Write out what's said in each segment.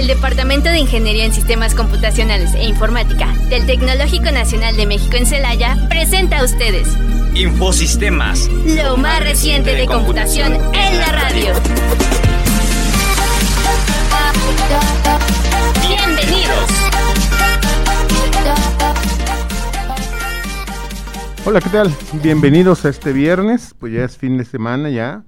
El Departamento de Ingeniería en Sistemas Computacionales e Informática del Tecnológico Nacional de México en Celaya presenta a ustedes Infosistemas, lo más reciente de computación en la radio. Bienvenidos. Hola, ¿qué tal? Bienvenidos a este viernes, pues ya es fin de semana ya.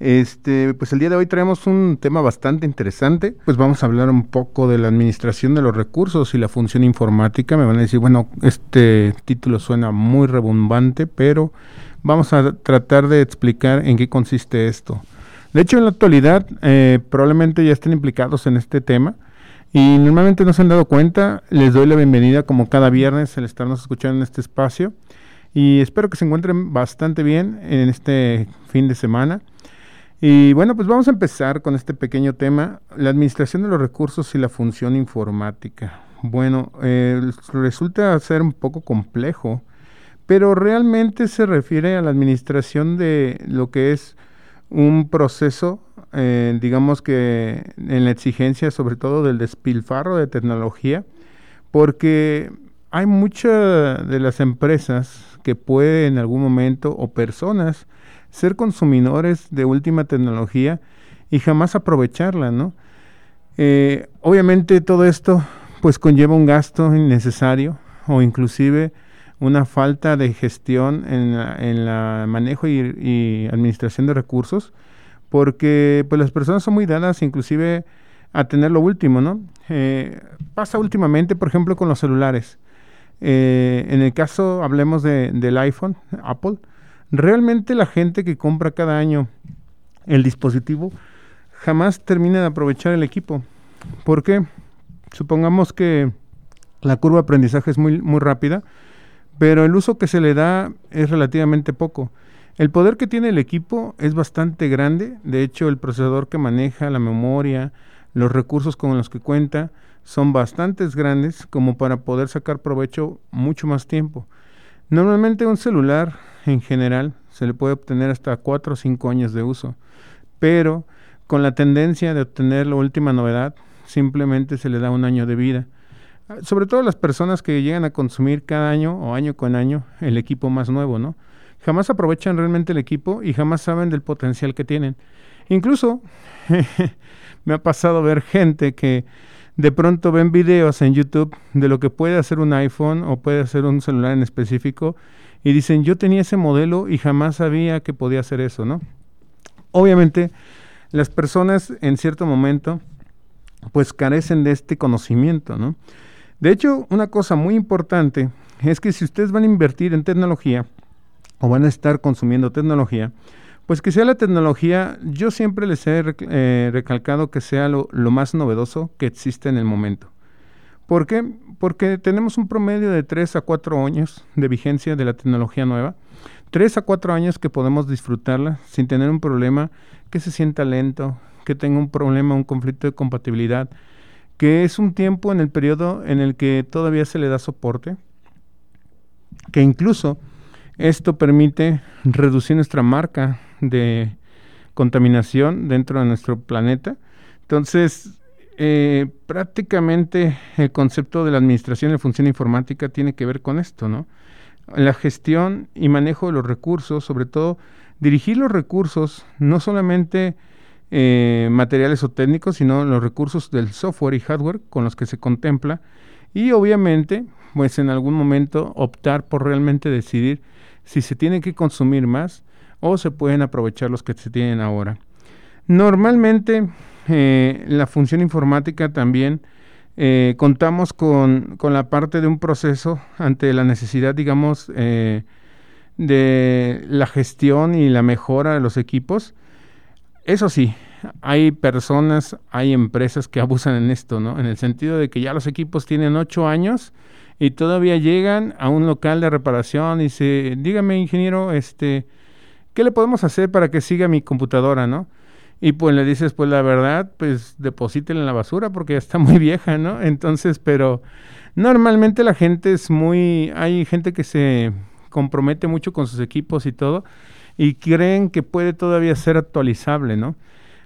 Este, pues el día de hoy traemos un tema bastante interesante. Pues vamos a hablar un poco de la administración de los recursos y la función informática. Me van a decir, bueno, este título suena muy rebumbante, pero vamos a tratar de explicar en qué consiste esto. De hecho, en la actualidad, eh, probablemente ya estén implicados en este tema. Y normalmente no se han dado cuenta, les doy la bienvenida como cada viernes el estarnos escuchando en este espacio. Y espero que se encuentren bastante bien en este fin de semana. Y bueno, pues vamos a empezar con este pequeño tema, la administración de los recursos y la función informática. Bueno, eh, resulta ser un poco complejo, pero realmente se refiere a la administración de lo que es un proceso, eh, digamos que en la exigencia sobre todo del despilfarro de tecnología, porque hay muchas de las empresas que pueden en algún momento o personas ser consumidores de última tecnología y jamás aprovecharla, ¿no? Eh, obviamente todo esto pues conlleva un gasto innecesario o inclusive una falta de gestión en la, manejo y, administración de recursos, porque pues las personas son muy dadas inclusive a tener lo último, ¿no? Eh, pasa últimamente, por ejemplo, con los celulares. Eh, en el caso, hablemos del iPhone, Apple, realmente la gente que compra cada año el dispositivo jamás termina de aprovechar el equipo. ¿Por qué? Supongamos que la curva de aprendizaje es muy, muy rápida, pero el uso que se le da es relativamente poco. El poder que tiene el equipo es bastante grande, de hecho el procesador que maneja, la memoria, los recursos con los que cuenta son bastante grandes como para poder sacar provecho mucho más tiempo. Normalmente un celular en general se le puede obtener hasta 4 o 5 años de uso, pero con la tendencia de obtener la última novedad, simplemente se le da un año de vida. Sobre todo las personas que llegan a consumir cada año o año con año el equipo más nuevo, ¿no? Jamás aprovechan realmente el equipo y jamás saben del potencial que tienen. Incluso me ha pasado ver gente que de pronto ven videos en YouTube de lo que puede hacer un iPhone o puede hacer un celular en específico y dicen, yo tenía ese modelo y jamás sabía que podía hacer eso, ¿no? Obviamente, las personas en cierto momento pues carecen de este conocimiento, ¿no? De hecho, una cosa muy importante es que si ustedes van a invertir en tecnología o van a estar consumiendo tecnología, pues que sea la tecnología, yo siempre les he eh, recalcado que sea lo, más novedoso que existe en el momento. ¿Por qué? Porque tenemos un promedio de 3 a 4 años de vigencia de la tecnología nueva. 3 a 4 años que podemos disfrutarla sin tener un problema que se sienta lento, que tenga un problema, un conflicto de compatibilidad, que es un tiempo en el periodo en el que todavía se le da soporte, que incluso esto permite reducir nuestra marca de contaminación dentro de nuestro planeta. Entonces, eh, prácticamente el concepto de la administración de función informática tiene que ver con esto, ¿no? La gestión y manejo de los recursos, sobre todo dirigir los recursos, no solamente eh, materiales o técnicos, sino los recursos del software y hardware con los que se contempla y obviamente, pues en algún momento optar por realmente decidir si se tiene que consumir más o se pueden aprovechar los que se tienen ahora. Normalmente eh, la función informática también eh, contamos con, la parte de un proceso ante la necesidad, digamos, eh, de la gestión y la mejora de los equipos. Eso sí, hay personas, hay empresas que abusan en esto, ¿no? En el sentido de que ya los equipos tienen ocho años y todavía llegan a un local de reparación y se, dígame ingeniero, este, ¿qué le podemos hacer para que siga mi computadora, no? Y pues le dices, pues la verdad, pues deposítela en la basura porque ya está muy vieja, ¿no? Entonces, pero normalmente la gente es muy, hay gente que se compromete mucho con sus equipos y todo y creen que puede todavía ser actualizable, ¿no?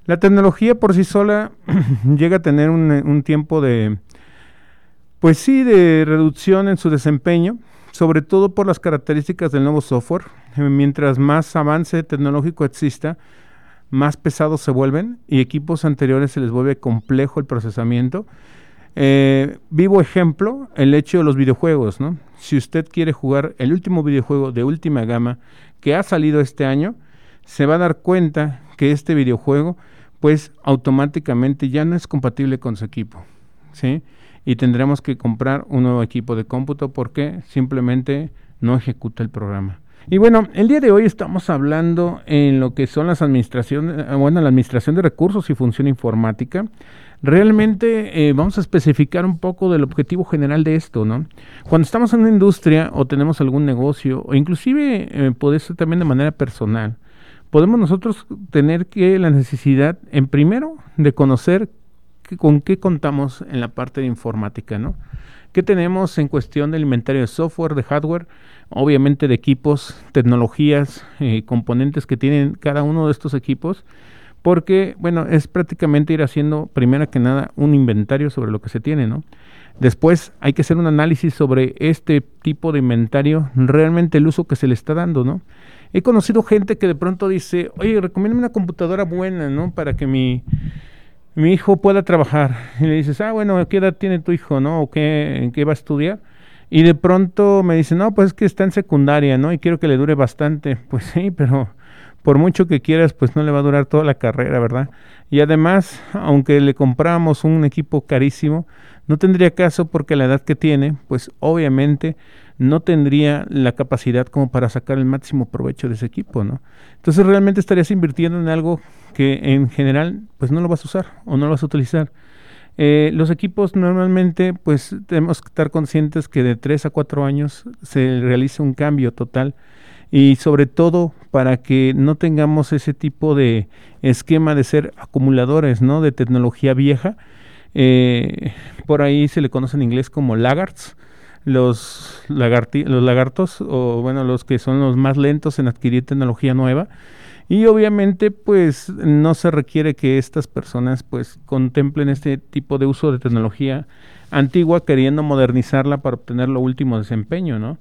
La tecnología por sí sola llega a tener un, un tiempo de, pues sí, de reducción en su desempeño, sobre todo por las características del nuevo software. Mientras más avance tecnológico exista, más pesados se vuelven y equipos anteriores se les vuelve complejo el procesamiento. Eh, vivo ejemplo, el hecho de los videojuegos, ¿no? Si usted quiere jugar el último videojuego de última gama que ha salido este año, se va a dar cuenta que este videojuego, pues automáticamente ya no es compatible con su equipo, ¿sí? Y tendremos que comprar un nuevo equipo de cómputo porque simplemente no ejecuta el programa. Y bueno, el día de hoy estamos hablando en lo que son las administraciones, eh, bueno, la administración de recursos y función informática. Realmente eh, vamos a especificar un poco del objetivo general de esto, ¿no? Cuando estamos en una industria o tenemos algún negocio, o inclusive eh, puede ser también de manera personal, podemos nosotros tener que la necesidad, en primero, de conocer con qué contamos en la parte de informática, ¿no? ¿Qué tenemos en cuestión del inventario de software, de hardware? Obviamente de equipos, tecnologías, eh, componentes que tienen cada uno de estos equipos, porque, bueno, es prácticamente ir haciendo, primero que nada, un inventario sobre lo que se tiene, ¿no? Después hay que hacer un análisis sobre este tipo de inventario, realmente el uso que se le está dando, ¿no? He conocido gente que de pronto dice, oye, recomiéndame una computadora buena, ¿no? Para que mi, mi hijo pueda trabajar. Y le dices, ah, bueno, ¿qué edad tiene tu hijo, no? ¿O qué, qué va a estudiar? Y de pronto me dice, no, pues es que está en secundaria, ¿no? Y quiero que le dure bastante. Pues sí, pero por mucho que quieras, pues no le va a durar toda la carrera, ¿verdad? Y además, aunque le compramos un equipo carísimo, no tendría caso porque la edad que tiene, pues obviamente no tendría la capacidad como para sacar el máximo provecho de ese equipo, ¿no? Entonces realmente estarías invirtiendo en algo que en general, pues no lo vas a usar o no lo vas a utilizar. Eh, los equipos normalmente, pues tenemos que estar conscientes que de 3 a 4 años se realiza un cambio total y sobre todo para que no tengamos ese tipo de esquema de ser acumuladores, ¿no? De tecnología vieja. Eh, por ahí se le conoce en inglés como laggards, los, los lagartos, o bueno, los que son los más lentos en adquirir tecnología nueva. Y obviamente pues no se requiere que estas personas pues contemplen este tipo de uso de tecnología antigua queriendo modernizarla para obtener lo último desempeño, ¿no?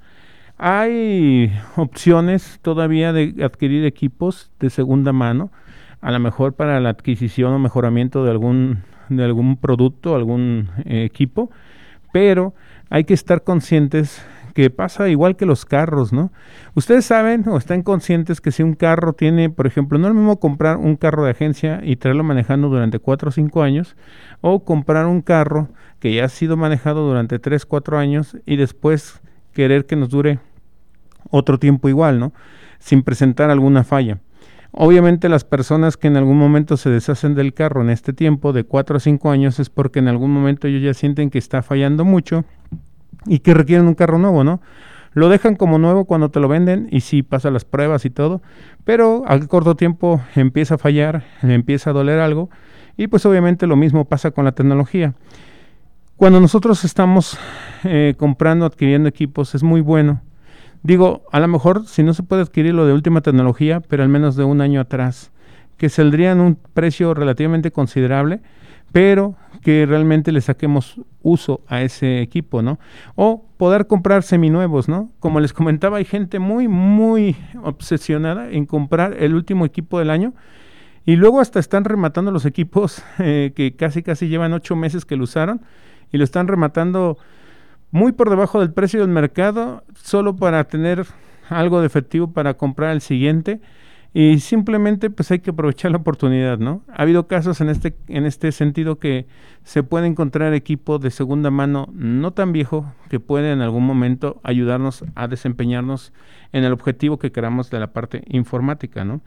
Hay opciones todavía de adquirir equipos de segunda mano, a lo mejor para la adquisición o mejoramiento de algún, de algún producto, algún eh, equipo, pero hay que estar conscientes que pasa igual que los carros, ¿no? Ustedes saben o están conscientes que si un carro tiene, por ejemplo, no es lo mismo comprar un carro de agencia y traerlo manejando durante 4 o 5 años, o comprar un carro que ya ha sido manejado durante 3, 4 años y después querer que nos dure otro tiempo igual, ¿no? Sin presentar alguna falla. Obviamente las personas que en algún momento se deshacen del carro en este tiempo de 4 o 5 años es porque en algún momento ellos ya sienten que está fallando mucho y que requieren un carro nuevo, ¿no? Lo dejan como nuevo cuando te lo venden y sí pasa las pruebas y todo, pero al corto tiempo empieza a fallar, empieza a doler algo y pues obviamente lo mismo pasa con la tecnología. Cuando nosotros estamos eh, comprando, adquiriendo equipos, es muy bueno. Digo, a lo mejor si no se puede adquirir lo de última tecnología, pero al menos de un año atrás, que saldrían un precio relativamente considerable, pero que realmente le saquemos uso a ese equipo, ¿no? O poder comprar seminuevos, ¿no? Como les comentaba, hay gente muy, muy obsesionada en comprar el último equipo del año y luego hasta están rematando los equipos eh, que casi, casi llevan ocho meses que lo usaron y lo están rematando muy por debajo del precio del mercado solo para tener algo de efectivo para comprar el siguiente y simplemente pues hay que aprovechar la oportunidad, ¿no? Ha habido casos en este, en este sentido que se puede encontrar equipo de segunda mano no tan viejo que puede en algún momento ayudarnos a desempeñarnos en el objetivo que queramos de la parte informática, ¿no?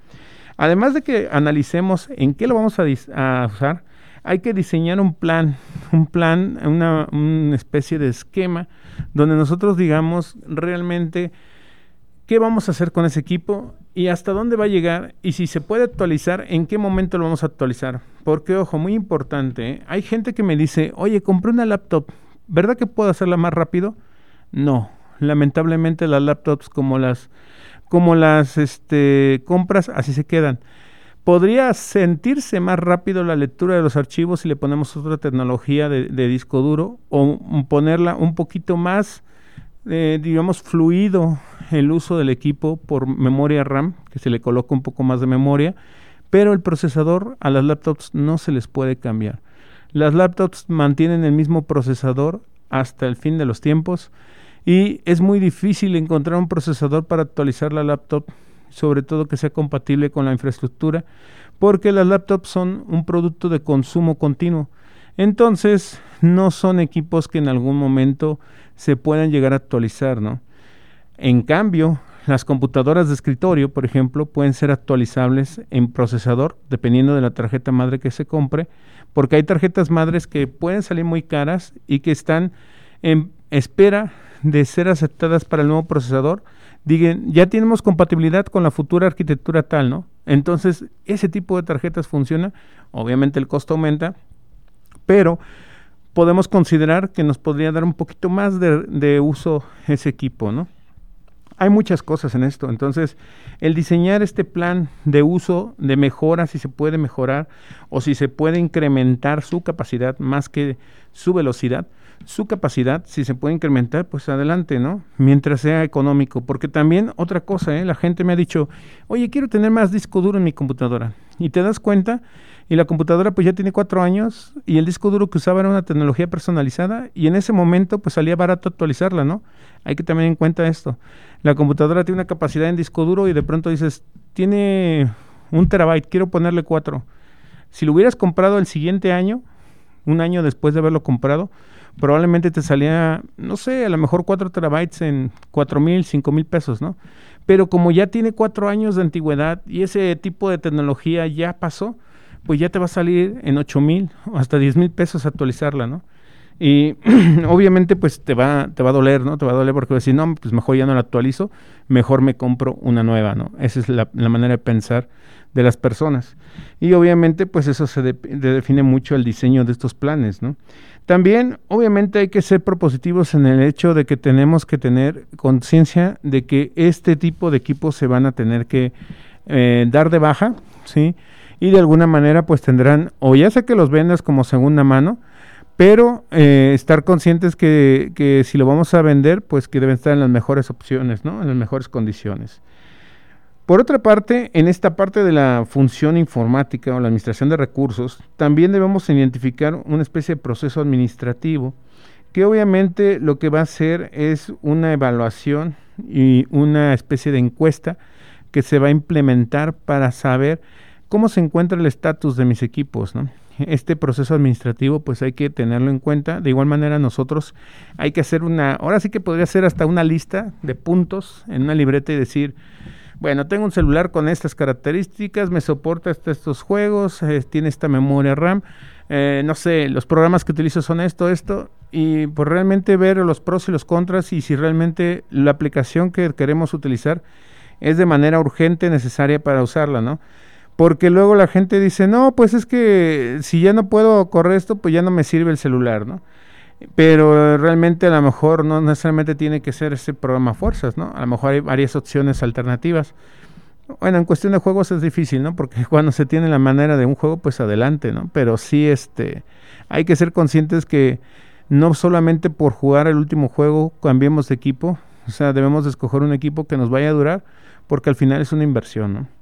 Además de que analicemos en qué lo vamos a, a usar, hay que diseñar un plan, un plan, una, una especie de esquema donde nosotros digamos realmente qué vamos a hacer con ese equipo y hasta dónde va a llegar y si se puede actualizar, en qué momento lo vamos a actualizar. Porque, ojo, muy importante, ¿eh? hay gente que me dice, oye, compré una laptop, ¿verdad que puedo hacerla más rápido? No, lamentablemente las laptops como las, como las este, compras, así se quedan. podría sentirse más rápido la lectura de los archivos si le ponemos otra tecnología de, disco duro o ponerla un poquito más, digamos, fluido el uso del equipo por memoria RAM, que se le coloca un poco más de memoria, pero el procesador a las laptops no se les puede cambiar. Las laptops mantienen el mismo procesador hasta el fin de los tiempos y es muy difícil encontrar un procesador para actualizar la laptop sobre todo que sea compatible con la infraestructura, porque las laptops son un producto de consumo continuo. Entonces, no son equipos que en algún momento se puedan llegar a actualizar, ¿no? En cambio, las computadoras de escritorio, por ejemplo, pueden ser actualizables en procesador, dependiendo de la tarjeta madre que se compre, porque hay tarjetas madres que pueden salir muy caras y que están en espera de ser aceptadas para el nuevo procesador digan, ya tenemos compatibilidad con la futura arquitectura tal, ¿no? Entonces, ese tipo de tarjetas funciona, obviamente el costo aumenta, pero podemos considerar que nos podría dar un poquito más de, uso ese equipo, ¿no? Hay muchas cosas en esto, entonces el diseñar este plan de uso, de mejora, si se puede mejorar o si se puede incrementar su capacidad más que su velocidad, su capacidad, si se puede incrementar, pues adelante, ¿no? Mientras sea económico. Porque también otra cosa, ¿eh? la gente me ha dicho, oye, quiero tener más disco duro en mi computadora. Y te das cuenta, y la computadora pues ya tiene cuatro años, y el disco duro que usaba era una tecnología personalizada, y en ese momento pues salía barato actualizarla, ¿no? Hay que tener en cuenta esto. La computadora tiene una capacidad en disco duro y de pronto dices, tiene un terabyte, quiero ponerle cuatro. Si lo hubieras comprado el siguiente año, un año después de haberlo comprado, probablemente te salía, no sé, a lo mejor 4 terabytes en 4 mil, 5 mil pesos, ¿no? Pero como ya tiene 4 años de antigüedad y ese tipo de tecnología ya pasó, pues ya te va a salir en 8 mil o hasta 10 mil pesos actualizarla, ¿no? Y obviamente pues te va, te va a doler, ¿no? Te va a doler porque vas a decir, no, pues mejor ya no la actualizo, mejor me compro una nueva, ¿no? Esa es la, manera de pensar de las personas. Y obviamente pues eso se define mucho el diseño de estos planes, ¿no? También, obviamente, hay que ser propositivos en el hecho de que tenemos que tener conciencia de que este tipo de equipos se van a tener que eh, dar de baja, ¿sí? Y de alguna manera, pues tendrán, o ya sea que los vendas como segunda mano, pero eh, estar conscientes que, que, si lo vamos a vender, pues que deben estar en las mejores opciones, ¿no? En las mejores condiciones. Por otra parte, en esta parte de la función informática o la administración de recursos, también debemos identificar una especie de proceso administrativo que obviamente lo que va a hacer es una evaluación y una especie de encuesta que se va a implementar para saber cómo se encuentra el estatus de mis equipos, Este proceso administrativo pues hay que tenerlo en cuenta. De igual manera nosotros hay que hacer una, ahora sí que podría ser hasta una lista de puntos en una libreta y decir, bueno, tengo un celular con estas características, me soporta estos juegos, eh, tiene esta memoria RAM, eh, no sé, los programas que utilizo son esto, esto, y pues realmente ver los pros y los contras y si realmente la aplicación que queremos utilizar es de manera urgente, necesaria para usarla, ¿no? Porque luego la gente dice, no, pues es que si ya no puedo correr esto, pues ya no me sirve el celular, ¿no? Pero realmente a lo mejor no necesariamente tiene que ser ese programa fuerzas, ¿no? A lo mejor hay varias opciones alternativas. Bueno, en cuestión de juegos es difícil, ¿no? Porque cuando se tiene la manera de un juego, pues adelante, ¿no? Pero sí, este, hay que ser conscientes que no solamente por jugar el último juego cambiemos de equipo, o sea, debemos de escoger un equipo que nos vaya a durar, porque al final es una inversión, ¿no?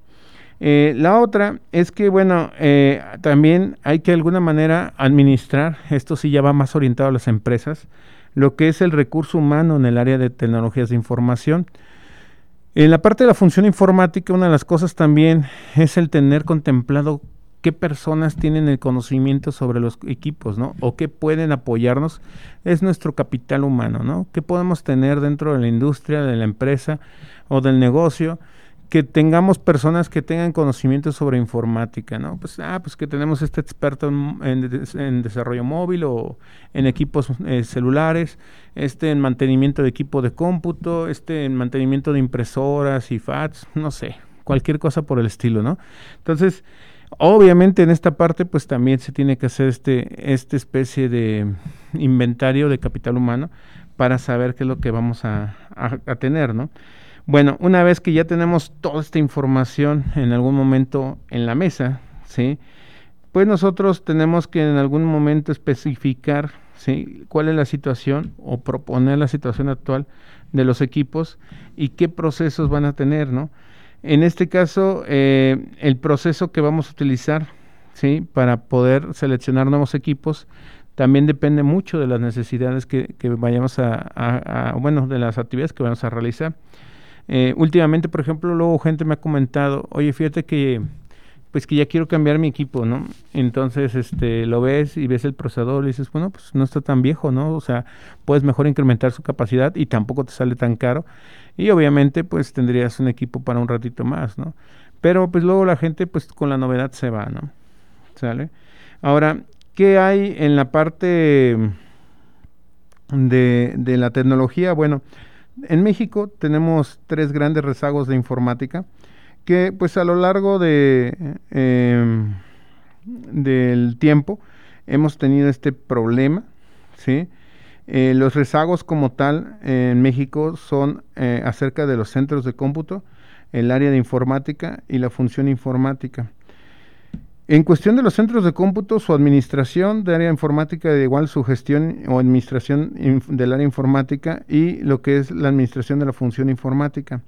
Eh, la otra es que, bueno, eh, también hay que de alguna manera administrar, esto sí ya va más orientado a las empresas, lo que es el recurso humano en el área de tecnologías de información. En la parte de la función informática, una de las cosas también es el tener contemplado qué personas tienen el conocimiento sobre los equipos, ¿no? O qué pueden apoyarnos, es nuestro capital humano, ¿no? ¿Qué podemos tener dentro de la industria, de la empresa o del negocio? Que tengamos personas que tengan conocimiento sobre informática, ¿no? Pues, ah, pues que tenemos este experto en, desarrollo móvil o en equipos eh, celulares, este en mantenimiento de equipo de cómputo, este en mantenimiento de impresoras y FATS, no sé, cualquier cosa por el estilo, ¿no? Entonces, obviamente en esta parte, pues también se tiene que hacer este, esta especie de inventario de capital humano para saber qué es lo que vamos a, a tener, ¿no? Bueno, una vez que ya tenemos toda esta información en algún momento en la mesa, ¿sí? Pues nosotros tenemos que en algún momento especificar ¿sí? cuál es la situación o proponer la situación actual de los equipos y qué procesos van a tener, ¿no? En este caso, eh, el proceso que vamos a utilizar, ¿sí? Para poder seleccionar nuevos equipos, también depende mucho de las necesidades que, vayamos a, bueno, de las actividades que vamos a realizar. Eh, últimamente, por ejemplo, luego gente me ha comentado, oye, fíjate que pues que ya quiero cambiar mi equipo, ¿no? Entonces, este, lo ves y ves el procesador y dices, bueno, pues no está tan viejo, ¿no? O sea, puedes mejor incrementar su capacidad y tampoco te sale tan caro. Y obviamente, pues tendrías un equipo para un ratito más, ¿no? Pero pues luego la gente, pues con la novedad se va, ¿no? ¿Sale? Ahora, ¿qué hay en la parte de, de la tecnología? Bueno, en México tenemos tres grandes rezagos de informática que pues a lo largo de em, del tiempo hemos tenido este problema, ¿sí? Eh, los rezagos como tal en México son eh, acerca de los centros de cómputo, el área de informática y la función informática. En cuestión de los centros de cómputo, su administración de área informática, de igual su gestión o administración del área informática y lo que es la administración de la función informática.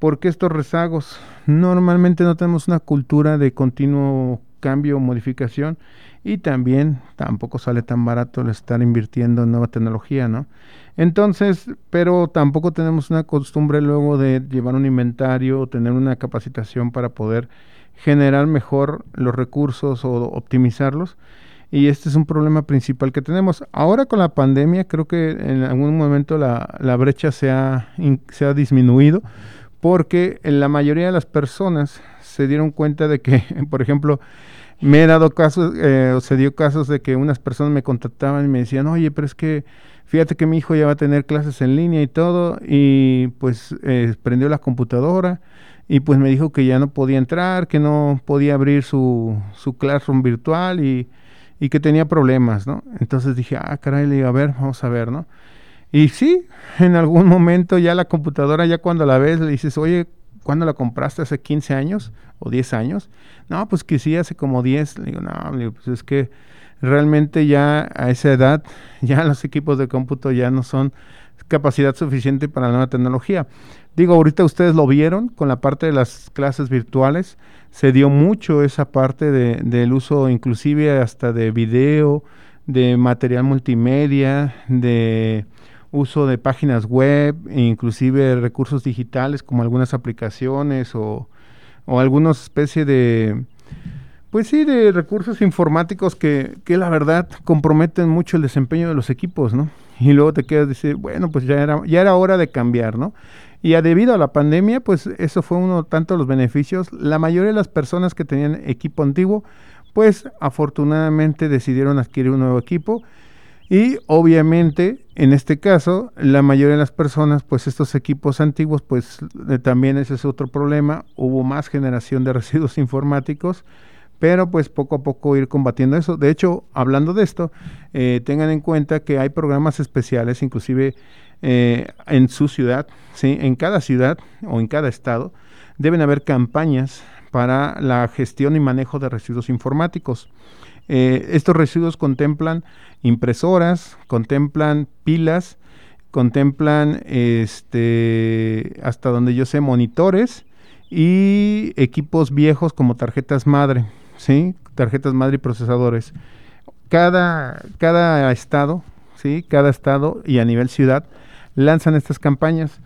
¿Por qué estos rezagos? Normalmente no tenemos una cultura de continuo cambio o modificación y también tampoco sale tan barato el estar invirtiendo en nueva tecnología, ¿no? Entonces, pero tampoco tenemos una costumbre luego de llevar un inventario o tener una capacitación para poder generar mejor los recursos o optimizarlos. Y este es un problema principal que tenemos. Ahora con la pandemia creo que en algún momento la, la brecha se ha, se ha disminuido porque la mayoría de las personas se dieron cuenta de que, por ejemplo, me he dado casos, eh, o se dio casos de que unas personas me contactaban y me decían, oye, pero es que fíjate que mi hijo ya va a tener clases en línea y todo, y pues eh, prendió la computadora y pues me dijo que ya no podía entrar, que no podía abrir su, su classroom virtual y, y que tenía problemas, ¿no? Entonces dije, ah, caray, le digo, a ver, vamos a ver, ¿no? Y sí, en algún momento ya la computadora, ya cuando la ves, le dices, oye, ¿cuándo la compraste? ¿Hace 15 años o 10 años? No, pues que sí, hace como 10. Le digo, no, pues es que realmente ya a esa edad, ya los equipos de cómputo ya no son capacidad suficiente para la nueva tecnología. Digo, ahorita ustedes lo vieron con la parte de las clases virtuales, se dio mucho esa parte de, del uso inclusive hasta de video, de material multimedia, de uso de páginas web, inclusive recursos digitales como algunas aplicaciones o, o algunas especie de, pues sí, de recursos informáticos que, que la verdad comprometen mucho el desempeño de los equipos, ¿no? Y luego te quedas decir, bueno, pues ya era, ya era hora de cambiar, ¿no? Y a debido a la pandemia, pues eso fue uno tanto los beneficios. La mayoría de las personas que tenían equipo antiguo, pues afortunadamente decidieron adquirir un nuevo equipo y obviamente, en este caso, la mayoría de las personas, pues estos equipos antiguos, pues eh, también ese es otro problema, hubo más generación de residuos informáticos, pero pues poco a poco ir combatiendo eso. De hecho, hablando de esto, eh, tengan en cuenta que hay programas especiales, inclusive eh, en su ciudad, ¿sí? en cada ciudad o en cada estado, deben haber campañas para la gestión y manejo de residuos informáticos. estos residuos contemplan impresoras, contemplan pilas, contemplan este hasta donde yo sé monitores y equipos viejos como tarjetas madre, ¿sí? Tarjetas madre y procesadores. Cada, cada estado, ¿sí? Cada estado y a nivel ciudad lanzan estas campañas.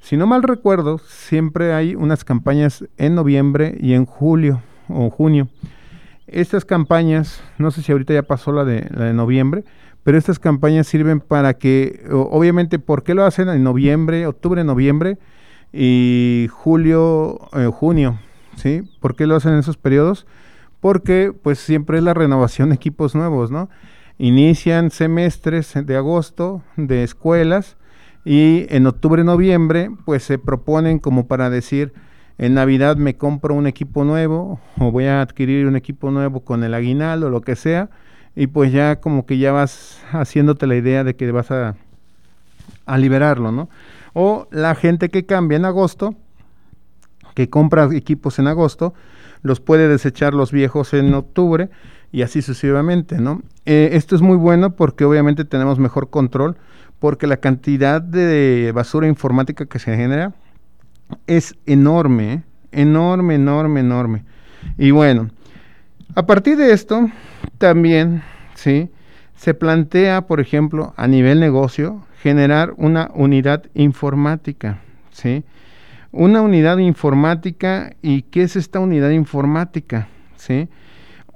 Si no mal recuerdo, siempre hay unas campañas en noviembre y en julio o junio. Estas campañas, no sé si ahorita ya pasó la de, noviembre, pero estas campañas sirven para que, obviamente, ¿por qué lo hacen en noviembre, octubre, noviembre y julio, eh, junio? ¿Sí? ¿Por qué lo hacen en esos periodos? Porque pues siempre es la renovación de equipos nuevos, ¿no? Inician semestres de agosto de escuelas y en octubre, noviembre, pues se proponen como para decir, en Navidad me compro un equipo nuevo o voy a adquirir un equipo nuevo con el aguinaldo o lo que sea y pues ya como que ya vas haciéndote la idea de que vas a, a liberarlo, ¿no? O la gente que cambia en agosto, que compra equipos en agosto, los puede desechar los viejos en octubre y así sucesivamente, ¿no? Eh, esto es muy bueno porque obviamente tenemos mejor control, porque la cantidad de basura informática que se genera es enorme, ¿eh? enorme, enorme, enorme. Y bueno, a partir de esto, también, ¿sí? Se plantea, por ejemplo, a nivel negocio, generar una unidad informática, ¿sí? Una unidad informática, ¿y qué es esta unidad informática? ¿Sí?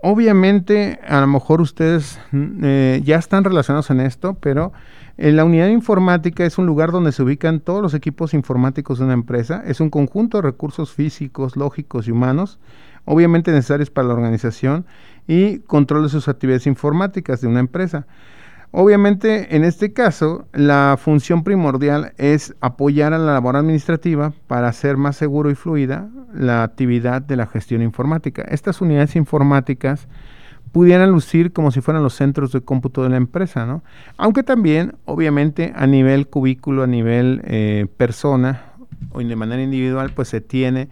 Obviamente, a lo mejor ustedes mm, eh, ya están relacionados en esto, pero eh, la unidad informática es un lugar donde se ubican todos los equipos informáticos de una empresa. Es un conjunto de recursos físicos, lógicos y humanos, obviamente necesarios para la organización y control de sus actividades informáticas de una empresa. Obviamente, en este caso, la función primordial es apoyar a la labor administrativa para hacer más seguro y fluida la actividad de la gestión informática. Estas unidades informáticas pudieran lucir como si fueran los centros de cómputo de la empresa, ¿no? Aunque también, obviamente, a nivel cubículo, a nivel eh, persona o de manera individual, pues se tiene,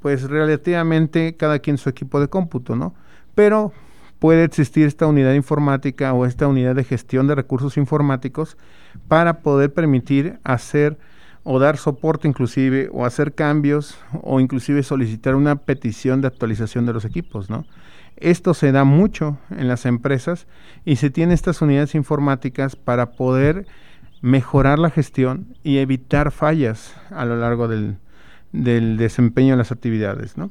pues relativamente cada quien su equipo de cómputo, ¿no? Pero puede existir esta unidad informática o esta unidad de gestión de recursos informáticos para poder permitir hacer o dar soporte inclusive o hacer cambios o inclusive solicitar una petición de actualización de los equipos, ¿no? Esto se da mucho en las empresas y se tiene estas unidades informáticas para poder mejorar la gestión y evitar fallas a lo largo del, del desempeño de las actividades, ¿no?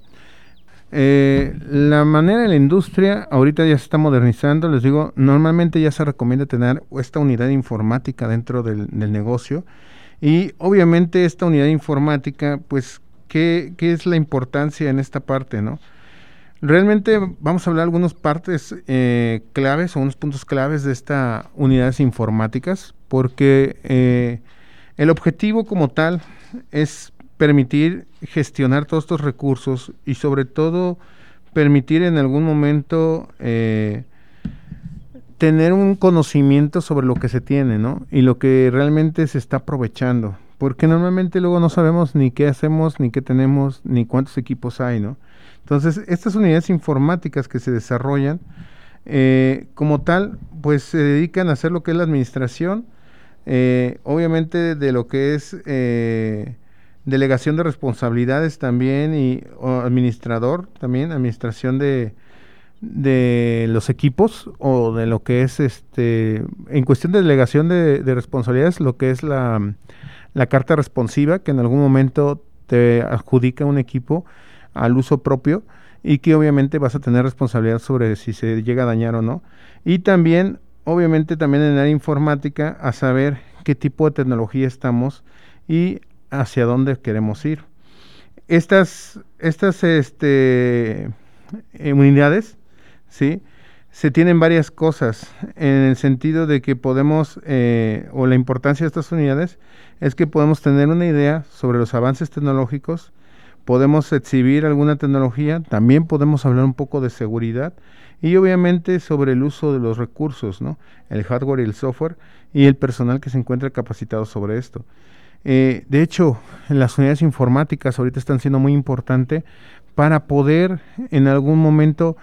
Eh, la manera de la industria ahorita ya se está modernizando, les digo, normalmente ya se recomienda tener esta unidad informática dentro del, negocio y obviamente esta unidad informática, pues, ¿qué, ¿qué, es la importancia en esta parte, no? Realmente vamos a hablar de algunas partes eh, claves o unos puntos claves de estas unidades informáticas porque eh, el objetivo como tal es permitir gestionar todos estos recursos y sobre todo permitir en algún momento eh, tener un conocimiento sobre lo que se tiene, ¿no? Y lo que realmente se está aprovechando. Porque normalmente luego no sabemos ni qué hacemos, ni qué tenemos, ni cuántos equipos hay, ¿no? Entonces, estas unidades informáticas que se desarrollan, eh, como tal, pues se dedican a hacer lo que es la administración, eh, obviamente de lo que es delegación de responsabilidades también y administrador también, administración de, de los equipos o de lo que es este, en cuestión de delegación de, responsabilidades, lo que es la, la, carta responsiva que en algún momento te adjudica un equipo al uso propio y que obviamente vas a tener responsabilidad sobre si se llega a dañar o no. Y también, obviamente, también en la informática, a saber qué tipo de tecnología estamos y hacia dónde queremos ir. Estas, estas este, eh, unidades, ¿sí? Se tienen varias cosas en el sentido de que podemos, eh, o la importancia de estas unidades, es que podemos tener una idea sobre los avances tecnológicos, podemos exhibir alguna tecnología, también podemos hablar un poco de seguridad y obviamente sobre el uso de los recursos, ¿no? el hardware y el software y el personal que se encuentra capacitado sobre esto. Eh, de hecho, las unidades informáticas ahorita están siendo muy importantes para poder en algún momento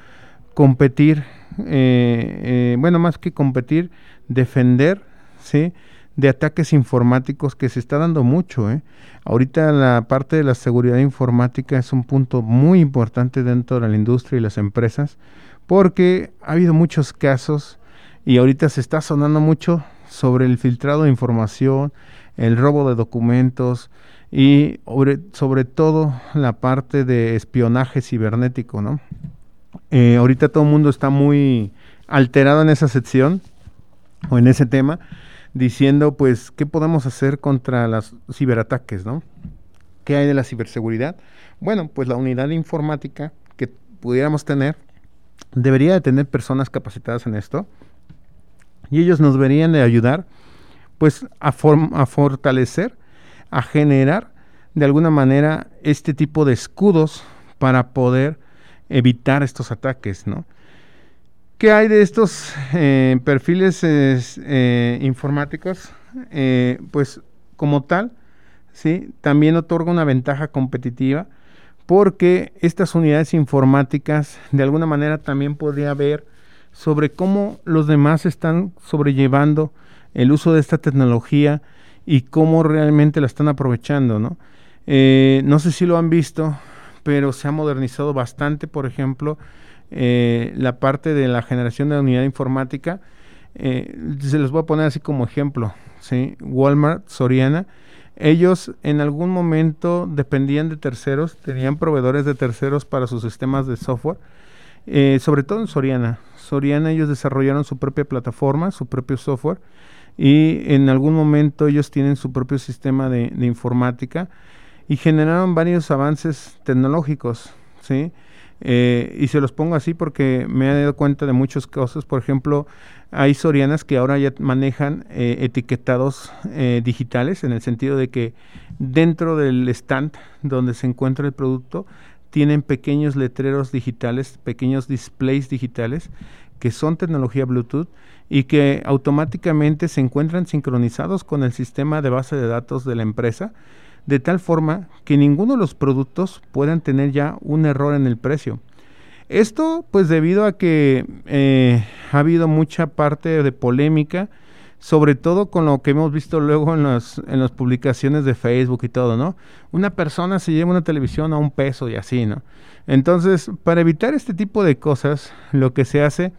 competir, eh, eh, bueno, más que competir, defender, ¿sí? de ataques informáticos que se está dando mucho. ¿eh? Ahorita la parte de la seguridad informática es un punto muy importante dentro de la industria y las empresas porque ha habido muchos casos y ahorita se está sonando mucho sobre el filtrado de información, el robo de documentos y sobre, todo la parte de espionaje cibernético, ¿no? Eh, ahorita todo el mundo está muy alterado en esa sección o en ese tema, diciendo pues qué podemos hacer contra los ciberataques, ¿no? ¿Qué hay de la ciberseguridad? Bueno, pues la unidad informática que pudiéramos tener debería de tener personas capacitadas en esto y ellos nos deberían de ayudar pues a, a fortalecer, a generar de alguna manera este tipo de escudos para poder evitar estos ataques, ¿no? ¿Qué hay de estos eh, perfiles eh, informáticos? eh, pues como tal, ¿sí? también otorga una ventaja competitiva porque estas unidades informáticas de alguna manera también podría ver sobre cómo los demás están sobrellevando el uso de esta tecnología y cómo realmente la están aprovechando, ¿no? Eh, no sé si lo han visto, pero se ha modernizado bastante, por ejemplo, eh, la parte de la generación de la unidad informática. Eh, se los voy a poner así como ejemplo. Walmart, Soriana, ellos en algún momento dependían de terceros, tenían proveedores de terceros para sus sistemas de software, sobre todo en Soriana. Soriana ellos desarrollaron su propia plataforma, su propio software, y en algún momento ellos tienen su propio sistema de, informática y generaron varios avances tecnológicos, ¿sí? Eh, y se los pongo así porque me he dado cuenta de muchas cosas. Por ejemplo, hay sorianas que ahora ya manejan eh, etiquetados eh, digitales en el sentido de que dentro del stand donde se encuentra el producto tienen pequeños letreros digitales, pequeños displays digitales que son tecnología Bluetooth y que automáticamente se encuentran sincronizados con el sistema de base de datos de la empresa de tal forma que ninguno de los productos puedan tener ya un error en el precio. Esto pues debido a que eh, ha habido mucha parte de polémica, sobre todo con lo que hemos visto luego en, en las publicaciones de Facebook y todo, ¿no? Una persona se lleva una televisión a un peso y así, ¿no? Entonces, para evitar este tipo de cosas, lo que se hace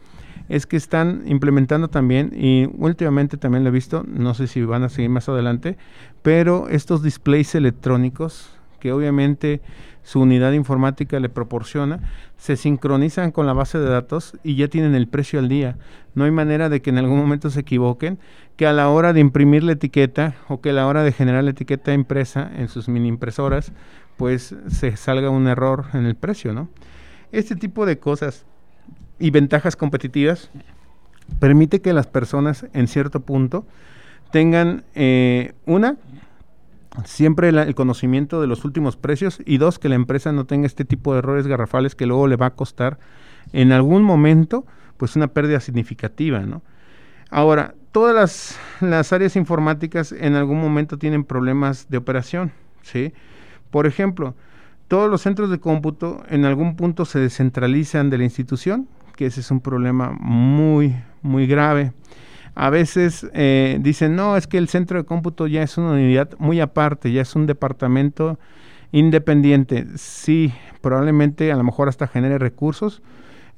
es que están implementando también, y últimamente también lo he visto, no sé si van a seguir más adelante, pero estos displays electrónicos que obviamente su unidad informática le proporciona, se sincronizan con la base de datos y ya tienen el precio al día. No hay manera de que en algún momento se equivoquen, que a la hora de imprimir la etiqueta o que a la hora de generar la etiqueta impresa en sus mini impresoras, pues se salga un error en el precio, ¿no? Este tipo de cosas y ventajas competitivas permite que las personas en cierto punto tengan eh, una siempre el conocimiento de los últimos precios y dos que la empresa no tenga este tipo de errores garrafales que luego le va a costar en algún momento pues una pérdida significativa no ahora todas las, las áreas informáticas en algún momento tienen problemas de operación sí por ejemplo todos los centros de cómputo en algún punto se descentralizan de la institución que ese es un problema muy, muy grave. A veces eh, dicen, no, es que el centro de cómputo ya es una unidad muy aparte, ya es un departamento independiente. Sí, probablemente a lo mejor hasta genere recursos,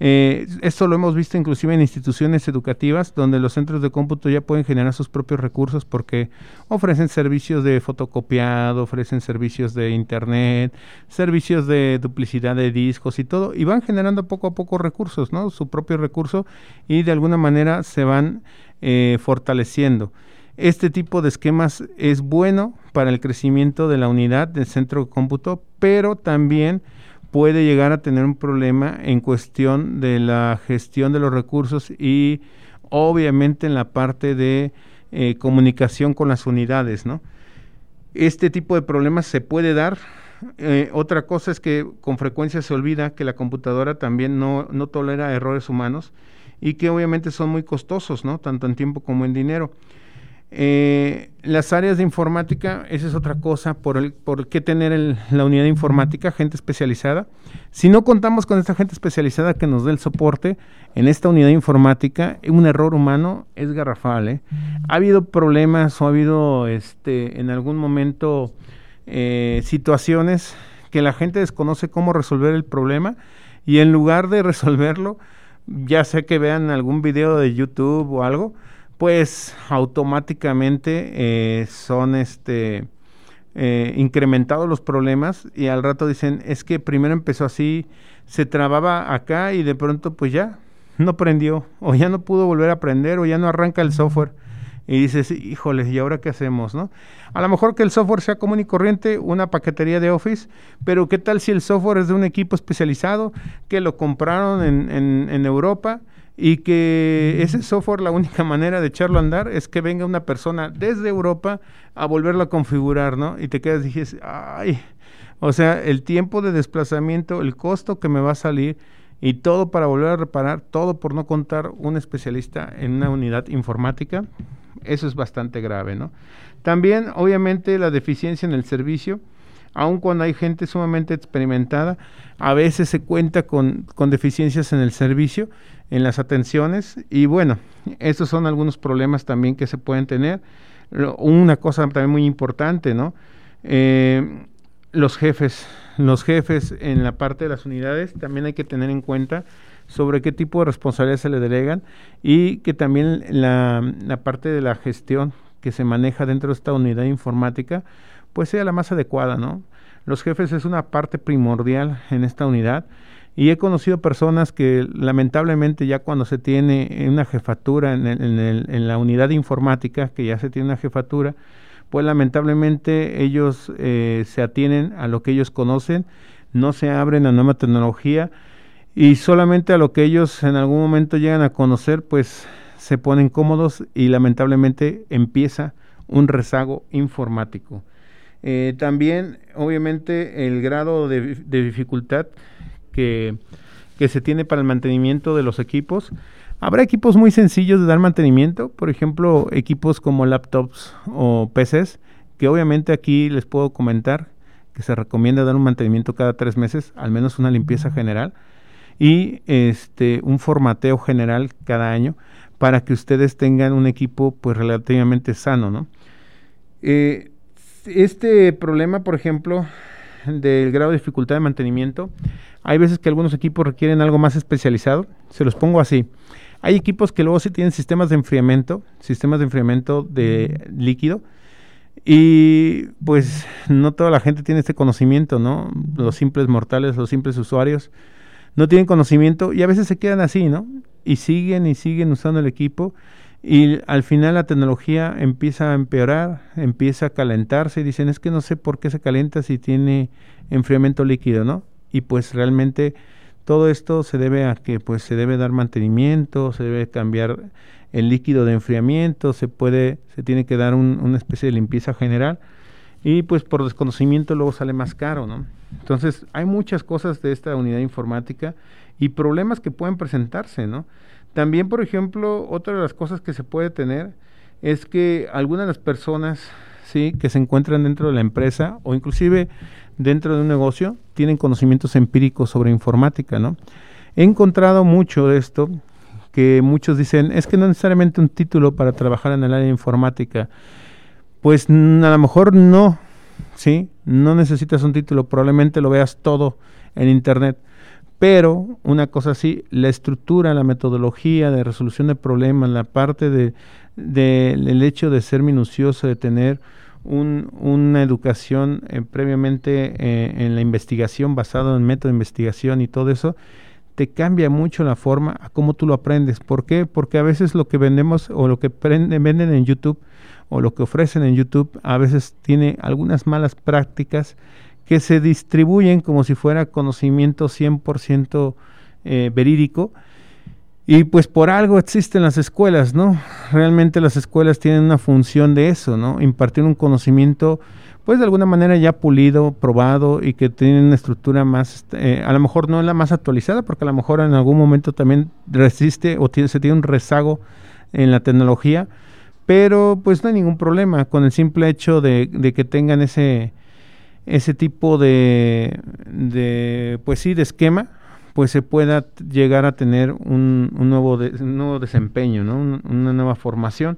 eh, esto lo hemos visto inclusive en instituciones educativas donde los centros de cómputo ya pueden generar sus propios recursos porque ofrecen servicios de fotocopiado, ofrecen servicios de internet, servicios de duplicidad de discos y todo, y van generando poco a poco recursos, ¿no? Su propio recurso y de alguna manera se van eh, fortaleciendo. Este tipo de esquemas es bueno para el crecimiento de la unidad del centro de cómputo, pero también puede llegar a tener un problema en cuestión de la gestión de los recursos y obviamente en la parte de eh, comunicación con las unidades, ¿no? Este tipo de problemas se puede dar. Eh, otra cosa es que con frecuencia se olvida que la computadora también no, no tolera errores humanos y que obviamente son muy costosos, ¿no? Tanto en tiempo como en dinero. Eh, las áreas de informática, esa es otra cosa, por, el, por qué tener la unidad informática, gente especializada. Si no contamos con esta gente especializada que nos dé el soporte en esta unidad informática, un error humano es garrafal. ¿eh? Ha habido problemas o ha habido este, en algún momento eh, situaciones que la gente desconoce cómo resolver el problema y en lugar de resolverlo, ya sé que vean algún video de YouTube o algo, pues automáticamente eh, son este eh, incrementados los problemas y al rato dicen es que primero empezó así, se trababa acá y de pronto pues ya no prendió o ya no pudo volver a aprender o ya no arranca el software y dices, híjole, ¿y ahora qué hacemos? ¿no? A lo mejor que el software sea común y corriente, una paquetería de Office, pero ¿qué tal si el software es de un equipo especializado que lo compraron en, en, en Europa? Y que ese software la única manera de echarlo a andar es que venga una persona desde Europa a volverlo a configurar, ¿no? Y te quedas y dices, ay, o sea, el tiempo de desplazamiento, el costo que me va a salir y todo para volver a reparar, todo por no contar un especialista en una unidad informática, Eso es bastante grave, ¿no? También, obviamente, la deficiencia en el servicio, aun cuando hay gente sumamente experimentada, a veces se cuenta con, con deficiencias en el servicio, en las atenciones, y bueno, esos son algunos problemas también que se pueden tener. Una cosa también muy importante, ¿no? Eh, los jefes, los jefes en la parte de las unidades también hay que tener en cuenta sobre qué tipo de responsabilidades se le delegan y que también la, la parte de la gestión que se maneja dentro de esta unidad informática pues sea la más adecuada, ¿no? Los jefes es una parte primordial en esta unidad y he conocido personas que lamentablemente ya cuando se tiene una jefatura en, la unidad informática, que ya se tiene una jefatura, pues lamentablemente ellos eh, se atienen a lo que ellos conocen, no se abren a nueva tecnología y solamente a lo que ellos en algún momento llegan a conocer, pues se ponen cómodos y lamentablemente empieza un rezago informático. Eh, también, obviamente, el grado de, dificultad que, que, se tiene para el mantenimiento de los equipos. Habrá equipos muy sencillos de dar mantenimiento, por ejemplo, equipos como laptops o PCs, que obviamente aquí les puedo comentar que se recomienda dar un mantenimiento cada tres meses, al menos una limpieza general y este un formateo general cada año para que ustedes tengan un equipo pues relativamente sano, ¿no? Eh, este problema, por ejemplo, del grado de dificultad de mantenimiento, hay veces que algunos equipos requieren algo más especializado, se los pongo así. Hay equipos que luego sí tienen sistemas de enfriamiento, sistemas de enfriamiento de líquido, y pues no toda la gente tiene este conocimiento, ¿no? Los simples mortales, los simples usuarios, no tienen conocimiento y a veces se quedan así, ¿no? Y siguen y siguen usando el equipo y al final la tecnología empieza a empeorar, empieza a calentarse y dicen, es que no sé por qué se calienta si tiene enfriamiento líquido, ¿no? Y pues realmente todo esto se debe a que pues se debe dar mantenimiento, se debe cambiar el líquido de enfriamiento, se puede, se tiene que dar una especie de limpieza general y pues por desconocimiento luego sale más caro, ¿no? Entonces hay muchas cosas de esta unidad informática y problemas que pueden presentarse, ¿no? También, por ejemplo, otra de las cosas que se puede tener es que algunas de las personas, sí, que se encuentran dentro de la empresa o inclusive dentro de un negocio, tienen conocimientos empíricos sobre informática, ¿no? He encontrado mucho de esto que muchos dicen, es que no necesariamente un título para trabajar en el área de informática. Pues a lo mejor no, ¿sí? No necesitas un título, probablemente lo veas todo en Internet. Pero una cosa así, la estructura, la metodología de resolución de problemas, la parte de, el hecho de ser minucioso, de tener una educación eh, previamente eh, en la investigación, basado en método de investigación y todo eso, te cambia mucho la forma a cómo tú lo aprendes. ¿Por qué? Porque a veces lo que vendemos o lo que venden en YouTube o lo que ofrecen en YouTube a veces tiene algunas malas prácticas que se distribuyen como si fuera conocimiento 100% eh, verídico. Y pues por algo existen las escuelas, ¿no? Realmente las escuelas tienen una función de eso, ¿no? Impartir un conocimiento, pues de alguna manera ya pulido, probado y que tiene una estructura más, eh, a lo mejor no es la más actualizada, porque a lo mejor en algún momento también resiste o tiene, se tiene un rezago en la tecnología, pero pues no hay ningún problema con el simple hecho de, que tengan ese, ese tipo de, pues sí, de esquema, pues se pueda llegar a tener un, nuevo, nuevo desempeño, ¿no? una nueva formación.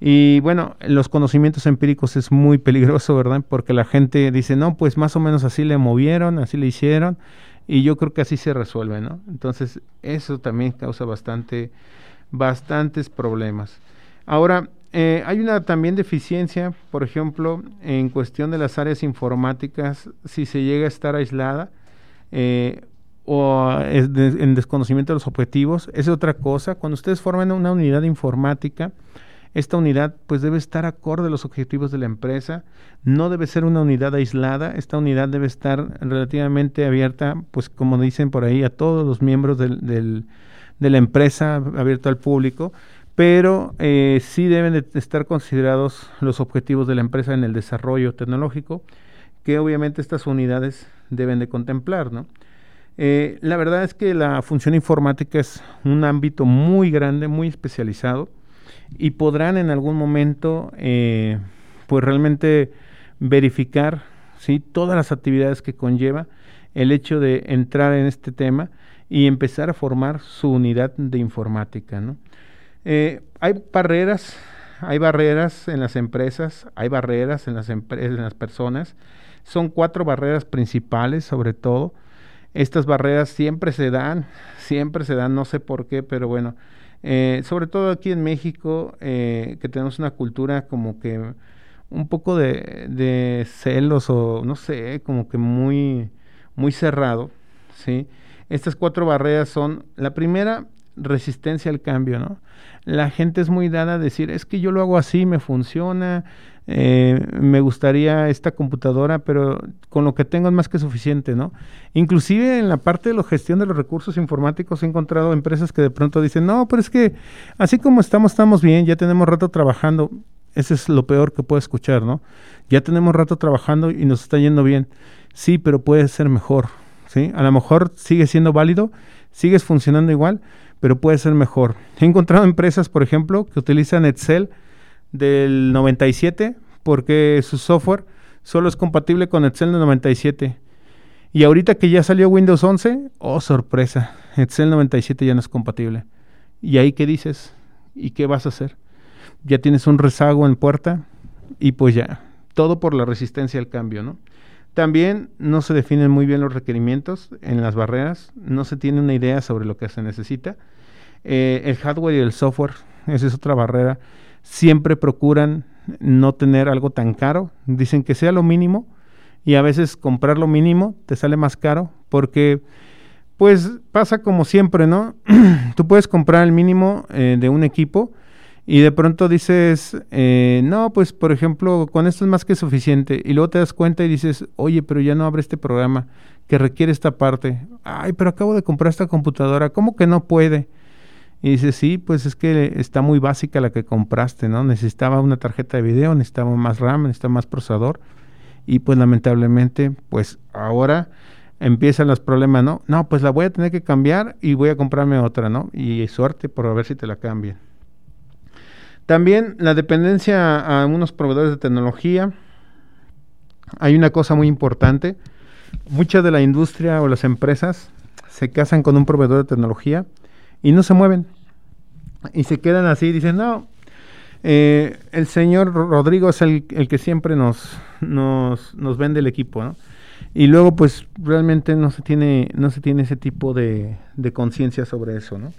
Y bueno, los conocimientos empíricos es muy peligroso, ¿verdad? Porque la gente dice, no, pues más o menos así le movieron, así le hicieron, y yo creo que así se resuelve, ¿no? Entonces, eso también causa bastante, bastantes problemas. Ahora, eh, hay una también deficiencia, por ejemplo, en cuestión de las áreas informáticas, si se llega a estar aislada eh, o en desconocimiento de los objetivos, es otra cosa. Cuando ustedes forman una unidad informática, esta unidad pues debe estar acorde a los objetivos de la empresa, no debe ser una unidad aislada, esta unidad debe estar relativamente abierta, pues como dicen por ahí, a todos los miembros del, del, de la empresa, abierto al público, pero eh, sí deben de estar considerados los objetivos de la empresa en el desarrollo tecnológico, que obviamente estas unidades deben de contemplar, ¿no? Eh, la verdad es que la función informática es un ámbito muy grande, muy especializado, y podrán en algún momento eh, pues realmente verificar ¿sí? todas las actividades que conlleva el hecho de entrar en este tema y empezar a formar su unidad de informática. ¿no? Eh, hay barreras, hay barreras en las empresas, hay barreras en las, personas. Son cuatro barreras principales, sobre todo. Estas barreras siempre se dan, siempre se dan, no sé por qué, pero bueno, eh, sobre todo aquí en México, eh, que tenemos una cultura como que un poco de, de, celos o no sé, como que muy, muy cerrado, ¿sí? Estas cuatro barreras son, la primera, resistencia al cambio, ¿no? La gente es muy dada a decir, es que yo lo hago así, me funciona, eh, me gustaría esta computadora, pero con lo que tengo es más que suficiente, ¿no? Inclusive en la parte de la gestión de los recursos informáticos he encontrado empresas que de pronto dicen, no, pero es que así como estamos, estamos bien, ya tenemos rato trabajando. Ese es lo peor que puedo escuchar, ¿no? Ya tenemos rato trabajando y nos está yendo bien. Sí, pero puede ser mejor, ¿sí? A lo mejor sigue siendo válido, sigues funcionando igual, pero puede ser mejor. He encontrado empresas, por ejemplo, que utilizan Excel del 97 porque su software solo es compatible con Excel del 97. Y ahorita que ya salió Windows 11, oh sorpresa, Excel 97 ya no es compatible. ¿Y ahí qué dices? ¿Y qué vas a hacer? Ya tienes un rezago en puerta y pues ya, todo por la resistencia al cambio, ¿no? También no se definen muy bien los requerimientos en las barreras, no se tiene una idea sobre lo que se necesita. Eh, el hardware y el software, esa es otra barrera. Siempre procuran no tener algo tan caro, dicen que sea lo mínimo y a veces comprar lo mínimo te sale más caro porque pues pasa como siempre, ¿no? Tú puedes comprar el mínimo eh, de un equipo y de pronto dices, eh, no, pues por ejemplo, con esto es más que suficiente. Y luego te das cuenta y dices, oye, pero ya no abre este programa que requiere esta parte. Ay, pero acabo de comprar esta computadora, ¿cómo que no puede? Y dices, sí, pues es que está muy básica la que compraste, ¿no? Necesitaba una tarjeta de video, necesitaba más RAM, necesitaba más procesador. Y pues lamentablemente, pues ahora empiezan los problemas, ¿no? No, pues la voy a tener que cambiar y voy a comprarme otra, ¿no? Y suerte por ver si te la cambian. También la dependencia a unos proveedores de tecnología. Hay una cosa muy importante. Mucha de la industria o las empresas se casan con un proveedor de tecnología y no se mueven. Y se quedan así dicen, no, eh, el señor Rodrigo es el, que siempre nos, nos, nos, vende el equipo, ¿no? Y luego, pues, realmente no se tiene, no se tiene ese tipo de, de conciencia sobre eso, ¿no?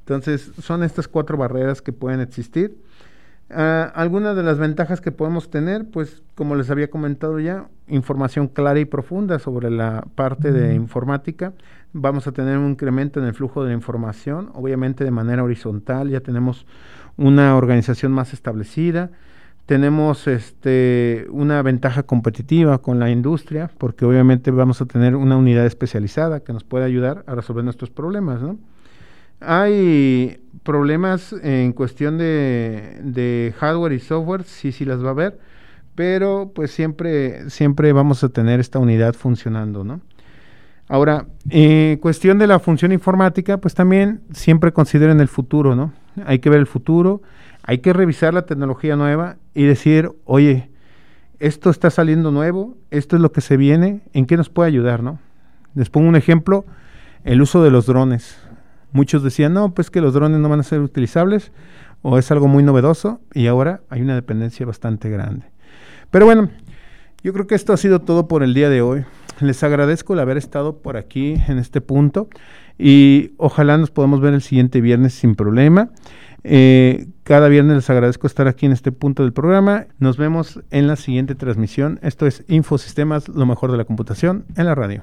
Entonces, son estas cuatro barreras que pueden existir. Uh, algunas de las ventajas que podemos tener, pues como les había comentado ya, información clara y profunda sobre la parte de informática. Vamos a tener un incremento en el flujo de la información, obviamente de manera horizontal, ya tenemos una organización más establecida, tenemos este, una ventaja competitiva con la industria, porque obviamente vamos a tener una unidad especializada que nos puede ayudar a resolver nuestros problemas, ¿no? Hay problemas en cuestión de, hardware y software, sí, sí las va a haber, pero pues siempre, siempre vamos a tener esta unidad funcionando, ¿no? Ahora, en cuestión de la función informática, pues también siempre consideren el futuro, ¿no? Hay que ver el futuro, hay que revisar la tecnología nueva y decir, oye, esto está saliendo nuevo, esto es lo que se viene, ¿en qué nos puede ayudar, no? Les pongo un ejemplo, el uso de los drones. Muchos decían, no, pues que los drones no van a ser utilizables o es algo muy novedoso y ahora hay una dependencia bastante grande. Pero bueno, yo creo que esto ha sido todo por el día de hoy. Les agradezco el haber estado por aquí en este punto y ojalá nos podamos ver el siguiente viernes sin problema. Eh, cada viernes les agradezco estar aquí en este punto del programa. Nos vemos en la siguiente transmisión. Esto es Infosistemas, lo mejor de la computación en la radio.